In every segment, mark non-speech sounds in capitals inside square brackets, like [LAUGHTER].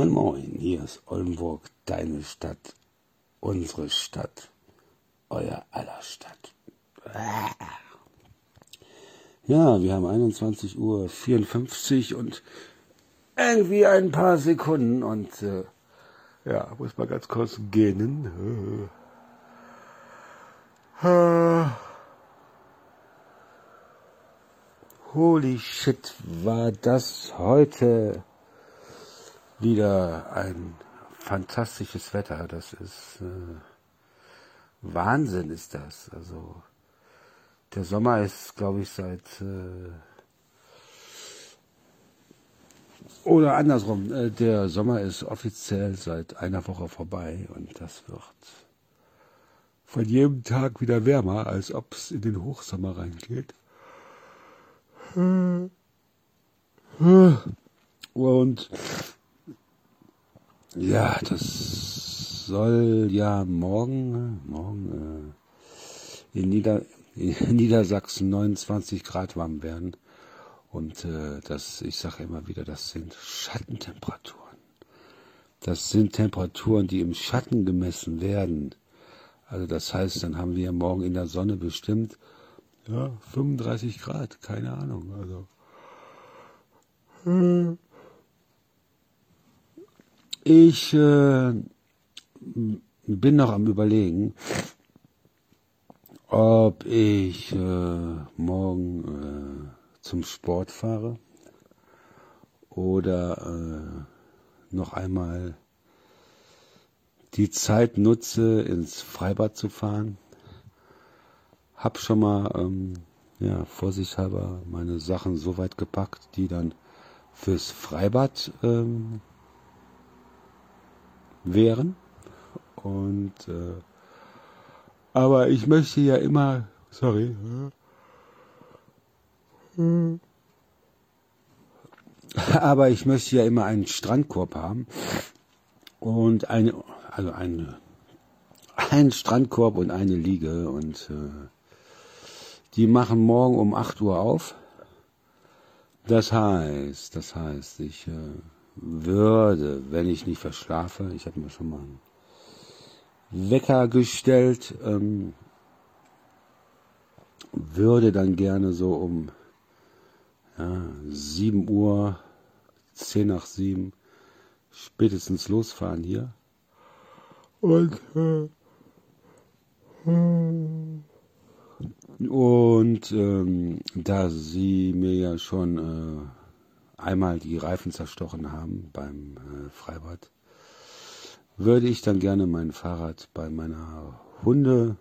Moin Moin, hier ist Oldenburg, deine Stadt, unsere Stadt, euer aller Stadt. Ja, wir haben 21 Uhr 54 und irgendwie ein paar Sekunden und äh, ja, muss mal ganz kurz gähnen. Holy shit, war das heute wieder ein fantastisches Wetter. Das ist äh, Wahnsinn ist das. Also der Sommer ist, glaube ich, seit äh, oder andersrum, äh, der Sommer ist offiziell seit einer Woche vorbei und das wird von jedem Tag wieder wärmer, als ob es in den Hochsommer reingeht. Und ja, das soll ja morgen, morgen äh, in, Nieder, in [LAUGHS] Niedersachsen 29 Grad warm werden. Und äh, das, ich sage immer wieder, das sind Schattentemperaturen. Das sind Temperaturen, die im Schatten gemessen werden. Also das heißt, dann haben wir morgen in der Sonne bestimmt ja, 35 Grad, keine Ahnung. Also. Hm. Ich äh, bin noch am Überlegen, ob ich äh, morgen äh, zum Sport fahre oder äh, noch einmal die Zeit nutze, ins Freibad zu fahren. Hab schon mal, ähm, ja, vorsichtshalber meine Sachen so weit gepackt, die dann fürs Freibad ähm, wären. Und äh, aber ich möchte ja immer, sorry, aber ich möchte ja immer einen Strandkorb haben und eine, also eine, einen Strandkorb und eine Liege und äh, die machen morgen um 8 Uhr auf. Das heißt, das heißt, ich äh, würde, wenn ich nicht verschlafe, ich habe mir schon mal einen Wecker gestellt, ähm, würde dann gerne so um ja, 7 Uhr, 10 nach 7 spätestens losfahren hier. Und, äh, und ähm, da sie mir ja schon äh, einmal die Reifen zerstochen haben beim äh, Freibad, würde ich dann gerne mein Fahrrad bei meiner Hundefreundin,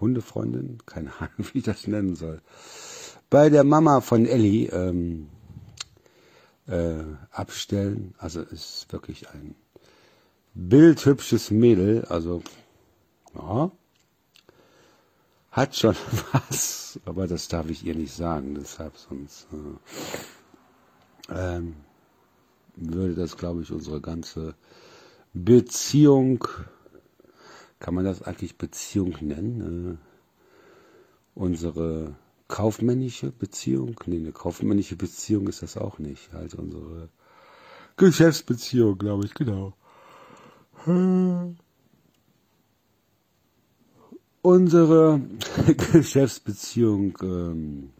Hundefreundin, keine Ahnung, wie ich das nennen soll, bei der Mama von Ellie ähm, äh, abstellen. Also ist wirklich ein bildhübsches Mädel, also ja, hat schon [LAUGHS] was, aber das darf ich ihr nicht sagen, deshalb sonst äh, ähm, würde das, glaube ich, unsere ganze Beziehung, kann man das eigentlich Beziehung nennen? Äh, unsere kaufmännische Beziehung, nee, eine kaufmännische Beziehung ist das auch nicht, halt unsere Geschäftsbeziehung, glaube ich, genau. Hm unsere [LAUGHS] Geschäftsbeziehung ähm,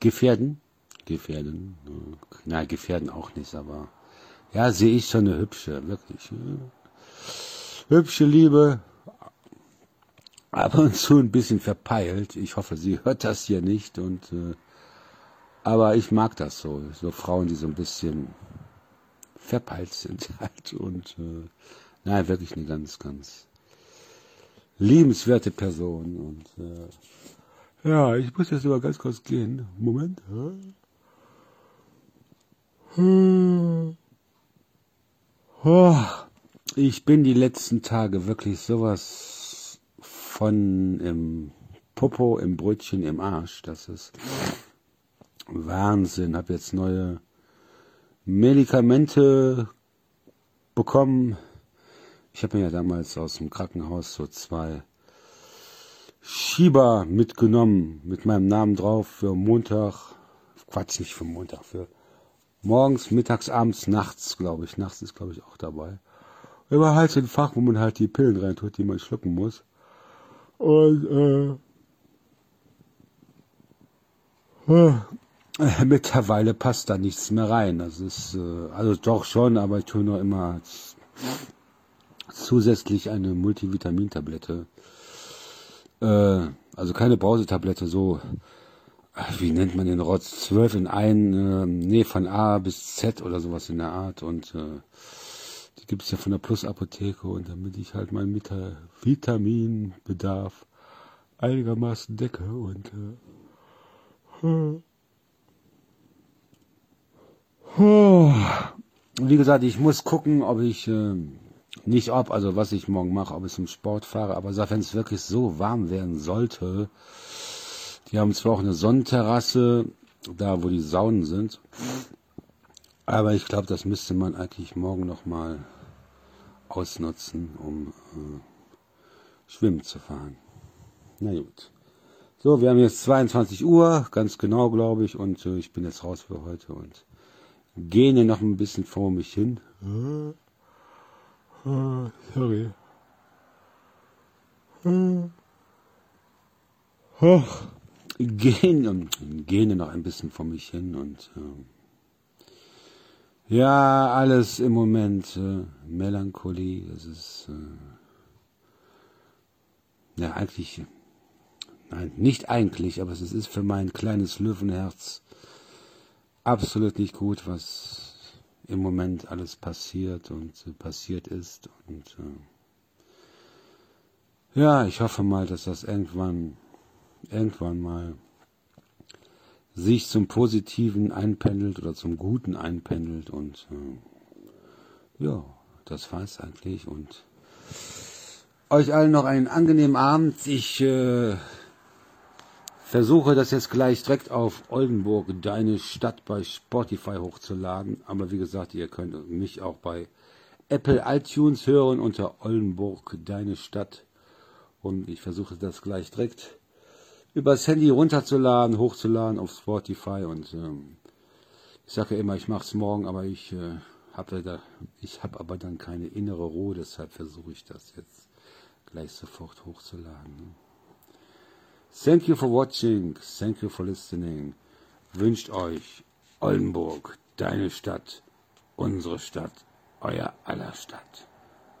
gefährden. Gefährden. Äh, na, gefährden auch nicht, aber ja, sehe ich schon eine hübsche, wirklich. Hübsche Liebe, ab und zu ein bisschen verpeilt. Ich hoffe, sie hört das hier nicht und äh, aber ich mag das so, so Frauen, die so ein bisschen verpeilt sind [LAUGHS] halt und äh, nein, wirklich eine ganz, ganz liebenswerte Person. Und äh, ja, ich muss jetzt aber ganz kurz gehen. Moment. Oh, ich bin die letzten Tage wirklich sowas von im Popo, im Brötchen, im Arsch. Das ist Wahnsinn. Hab jetzt neue Medikamente bekommen ich habe mir ja damals aus dem Krankenhaus so zwei Schieber mitgenommen mit meinem Namen drauf für Montag, Quatsch, nicht für Montag, für Morgens, mittags, abends, nachts, glaube ich. Nachts ist, glaube ich, auch dabei. Immer halt so ein Fach, wo man halt die Pillen reintut, die man schlucken muss. Und, äh, äh, mittlerweile passt da nichts mehr rein. Das ist, äh, also doch schon, aber ich tue noch immer zusätzlich eine Multivitamintablette. Äh, also keine Brausetablette, so, wie nennt man den Rotz? 12 in ein, äh, nee, von A bis Z oder sowas in der Art. Und äh, die gibt es ja von der Plus-Apotheke. Und damit ich halt meinen Mita Vitaminbedarf einigermaßen decke und äh, wie gesagt, ich muss gucken, ob ich äh, nicht ob, also was ich morgen mache, ob ich zum Sport fahre, aber wenn es wirklich so warm werden sollte, die haben zwar auch eine Sonnenterrasse, da wo die Saunen sind, aber ich glaube, das müsste man eigentlich morgen nochmal ausnutzen, um äh, schwimmen zu fahren. Na gut. So, wir haben jetzt 22 Uhr, ganz genau, glaube ich, und äh, ich bin jetzt raus für heute und gähne noch ein bisschen vor mich hin. Oh, sorry. Oh, gähne, gähne noch ein bisschen vor mich hin und äh, ja, alles im Moment äh, Melancholie. Es ist äh, ja eigentlich, nein, nicht eigentlich, aber es ist für mein kleines Löwenherz absolut nicht gut, was im Moment alles passiert und äh, passiert ist. Und äh, ja, ich hoffe mal, dass das irgendwann, irgendwann mal sich zum Positiven einpendelt oder zum Guten einpendelt und äh, ja, das war es eigentlich und euch allen noch einen angenehmen Abend. Ich äh, versuche das jetzt gleich direkt auf Oldenburg, deine Stadt bei Spotify hochzuladen. Aber wie gesagt, ihr könnt mich auch bei Apple iTunes hören unter Oldenburg, deine Stadt. Und ich versuche das gleich direkt übers Handy runterzuladen, hochzuladen auf Spotify. Und ähm, ich sage ja immer, ich mache es morgen, aber ich äh, habe da, ich habe aber dann keine innere Ruhe, deshalb versuche ich das jetzt gleich sofort hochzuladen. Ne? Thank you for watching, thank you for listening. Wünscht euch Oldenburg, deine Stadt, unsere Stadt, euer aller Stadt.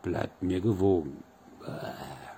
Bleibt mir gewogen. Bäh.